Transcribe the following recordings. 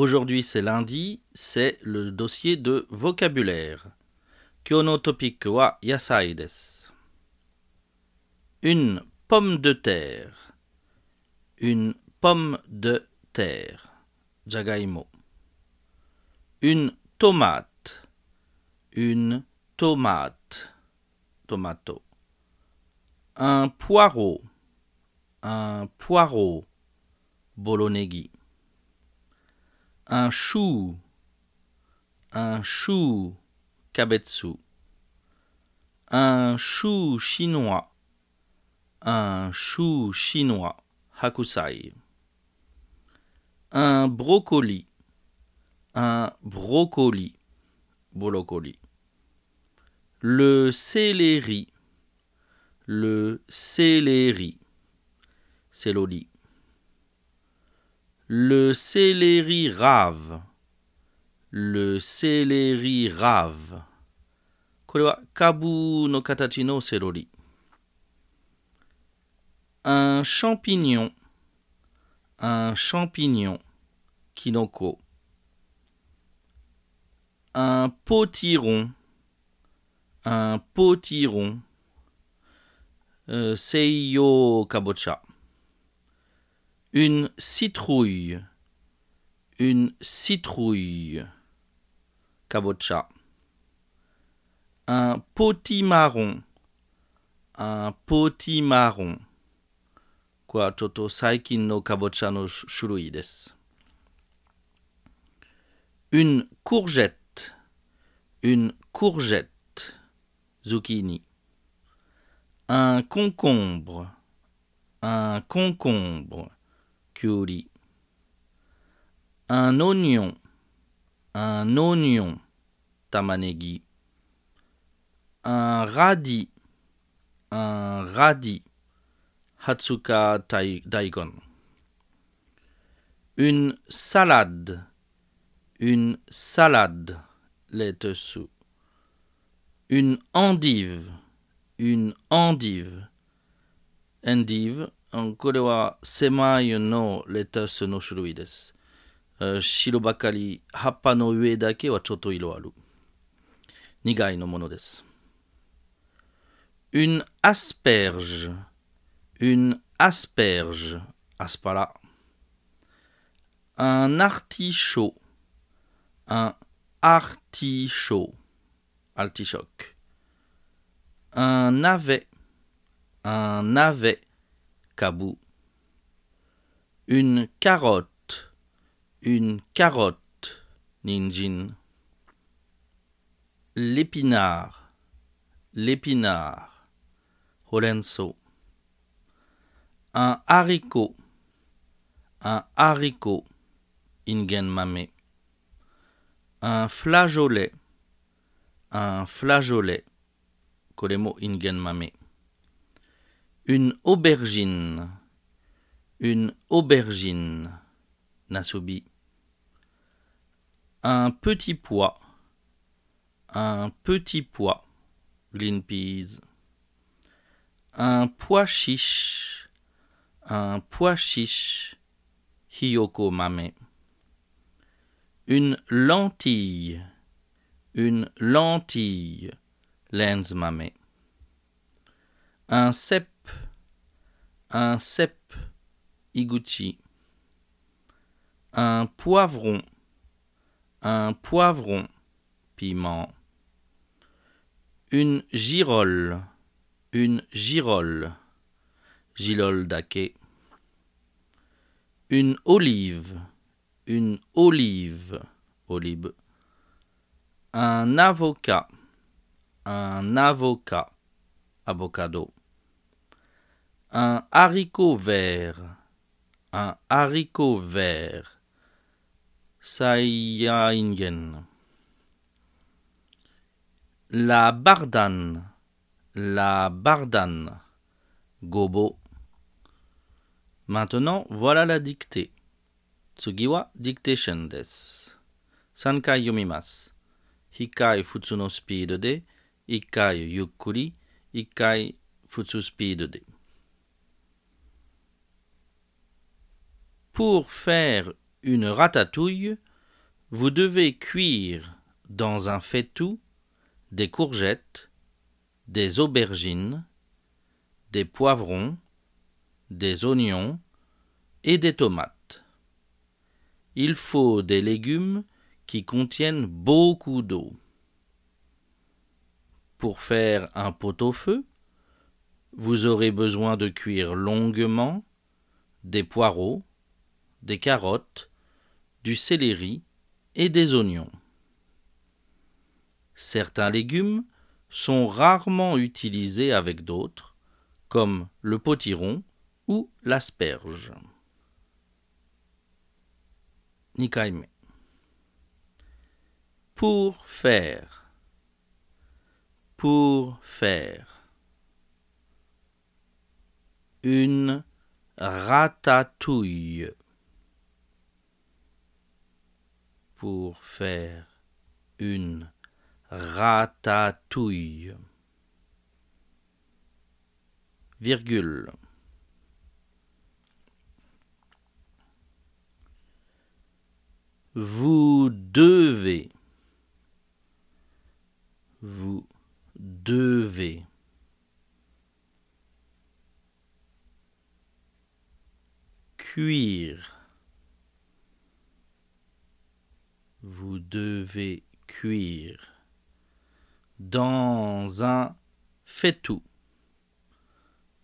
Aujourd'hui c'est lundi, c'est le dossier de vocabulaire. Kyono topic wa yasai desu. Une pomme de terre. Une pomme de terre. Jagaimo. Une tomate. Une tomate. Tomato. Un poireau. Un poireau. Bolonegi. Un chou. Un chou. Kabetsu. Un chou chinois. Un chou chinois. Hakusai. Un brocoli. Un brocoli. Bolokoli. Le céleri. Le céleri. Céloli Le céleri rave. Le céleri rave. これは株の形のセロリ。Un champignon. Un champignon. Kinoko. Un potiron. Un potiron. Euh, Seiyo kabocha. Une citrouille. Une citrouille. Kabocha. Un potimarron. Un potimarron. Quoi, toto saikin no kabocha no. Une courgette. Une courgette. Zucchini. Un concombre. Un concombre. Kyuri. Un oignon. Un oignon. Tamanegi. Un radis. Un radis. Hatsuka Daigon. Une salade. Une salade. Lettuce. Une endive. Une endive. Endive. これは狭いのレタスの種類です。え白ばかり、葉っぱの上だけはちょっと色ある。苦いのものです。Une asperge. Une asperge. Aspara. Un artichaut. Un artichaut. Artichoke. Un navet. Un navet. Kabou. Une carotte. Une carotte. Ninjin. L'épinard. L'épinard. Horenso. Un haricot. Un haricot. Ingen mame. Un flageolet. Un flageolet. Koremo ingen mame. Une aubergine. Une aubergine. Nasubi. Un petit pois. Un petit pois. Green peas. Un pois chiche. Un pois chiche. Hiyoko mame. Une lentille. Une lentille. Lens mame. Un cep. Un cep. Iguchi. Un poivron. Un poivron. Piment. Une girole. Une girole. Gilol dake. Une olive. Une olive. Olive. Un avocat. Un avocat. Avocado. Un haricot vert. Un haricot vert. Sayaingen. La bardane. La bardane. Gobo. Maintenant, voilà la dictée. Tsugiwa dictation desu. Sankai yomimasu. Hikai futsu no speed de, ikai yukkuri, ikai futsu speed de. Pour faire une ratatouille, Vous devez cuire dans un faitout des courgettes, des aubergines, des poivrons, des oignons et des tomates. Il faut des légumes qui contiennent beaucoup d'eau. Pour faire un pot-au-feu, vous aurez besoin de cuire longuement des poireaux, des carottes, du céleri et des oignons. Certains légumes sont rarement utilisés avec d'autres, comme le potiron ou l'asperge. Nikaime. Pour faire. Pour faire. Une ratatouille. Pour faire une ratatouille. Vous devez. Vous devez. Cuire. Vous devez cuire dans un faitout.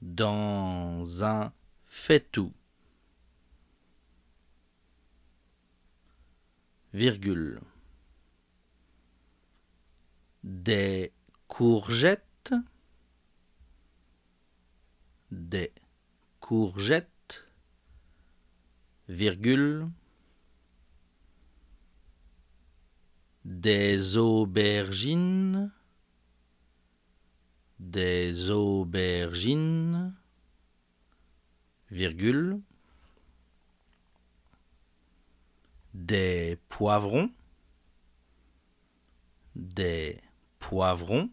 Dans un faitout. virgule. Des courgettes, des courgettes, virgule. Des aubergines, des aubergines, virgule. des poivrons, des poivrons,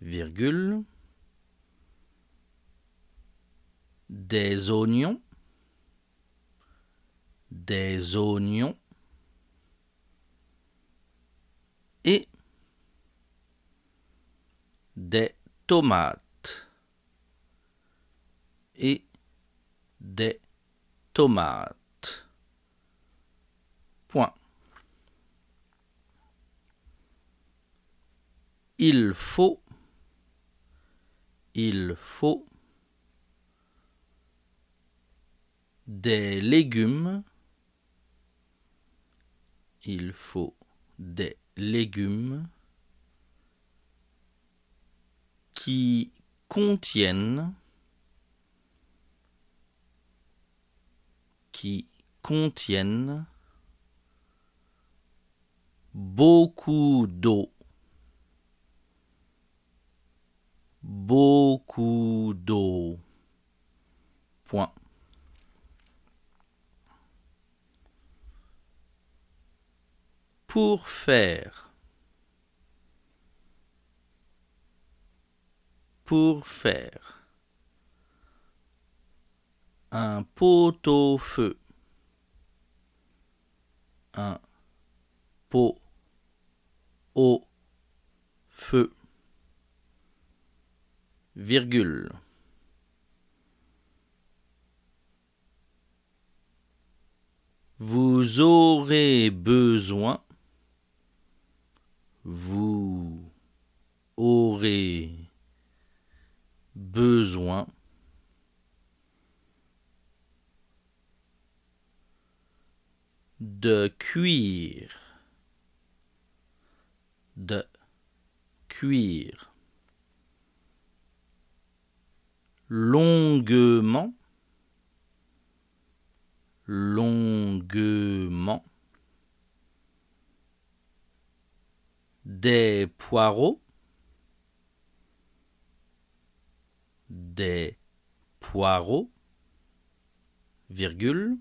virgule, des oignons, des oignons, et des tomates et des tomate. Point. Il faut, il faut des légumes, il faut des légumes qui contiennent qui contiennent beaucoup d'eau. Beaucoup d'eau. Point. Pour faire. Pour faire un pot-au-feu, un pot au feu, virgule. Vous aurez besoin, vous aurez besoin de cuire, de cuire. Longuement, longuement. Des poireaux, des poireaux, virgule.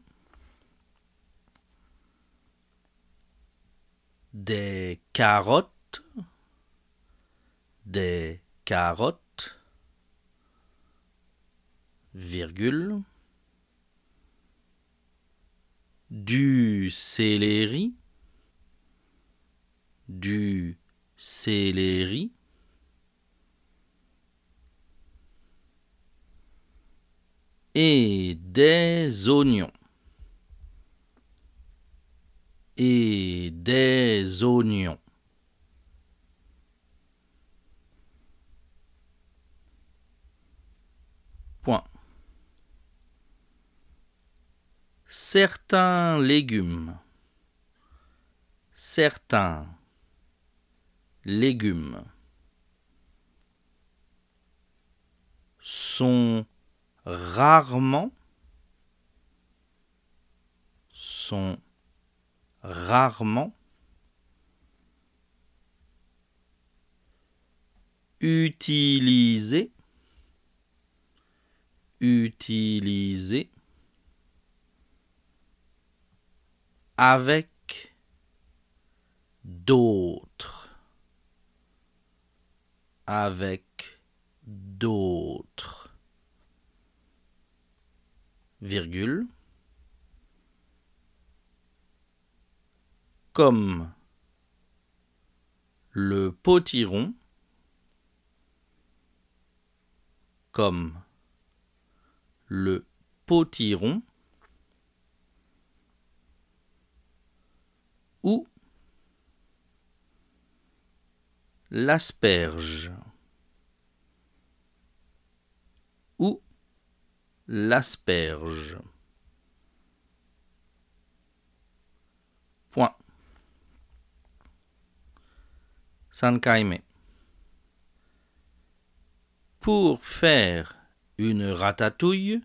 des carottes, des carottes, virgule, du céleri, du céleri, et des oignons, et des oignons. Point. Certains légumes. Certains légumes sont rarement sont rarement utilisés utilisés avec d'autres avec d'autres virgule comme le potiron comme le potiron ou l'asperge ou l'asperge. Point. Sankaime. Pour faire une ratatouille,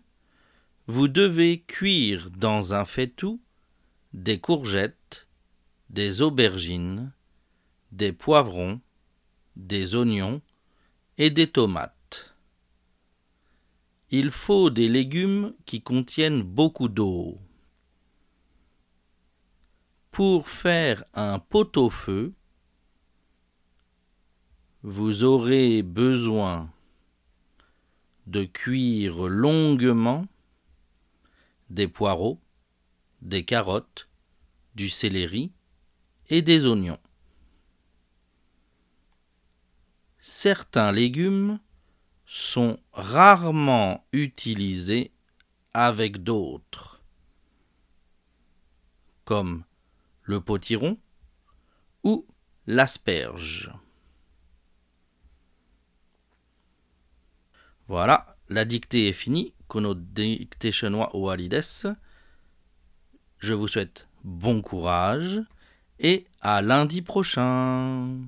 vous devez cuire dans un faitout des courgettes, des aubergines, des poivrons, des oignons et des tomates. Il faut des légumes qui contiennent beaucoup d'eau. Pour faire un pot-au-feu, vous aurez besoin de cuire longuement des poireaux, des carottes, du céleri et des oignons. Certains légumes sont rarement utilisés avec d'autres, comme le potiron ou l'asperge. Voilà, la dictée est finie. Kono dictation wa Je vous souhaite bon courage et à lundi prochain.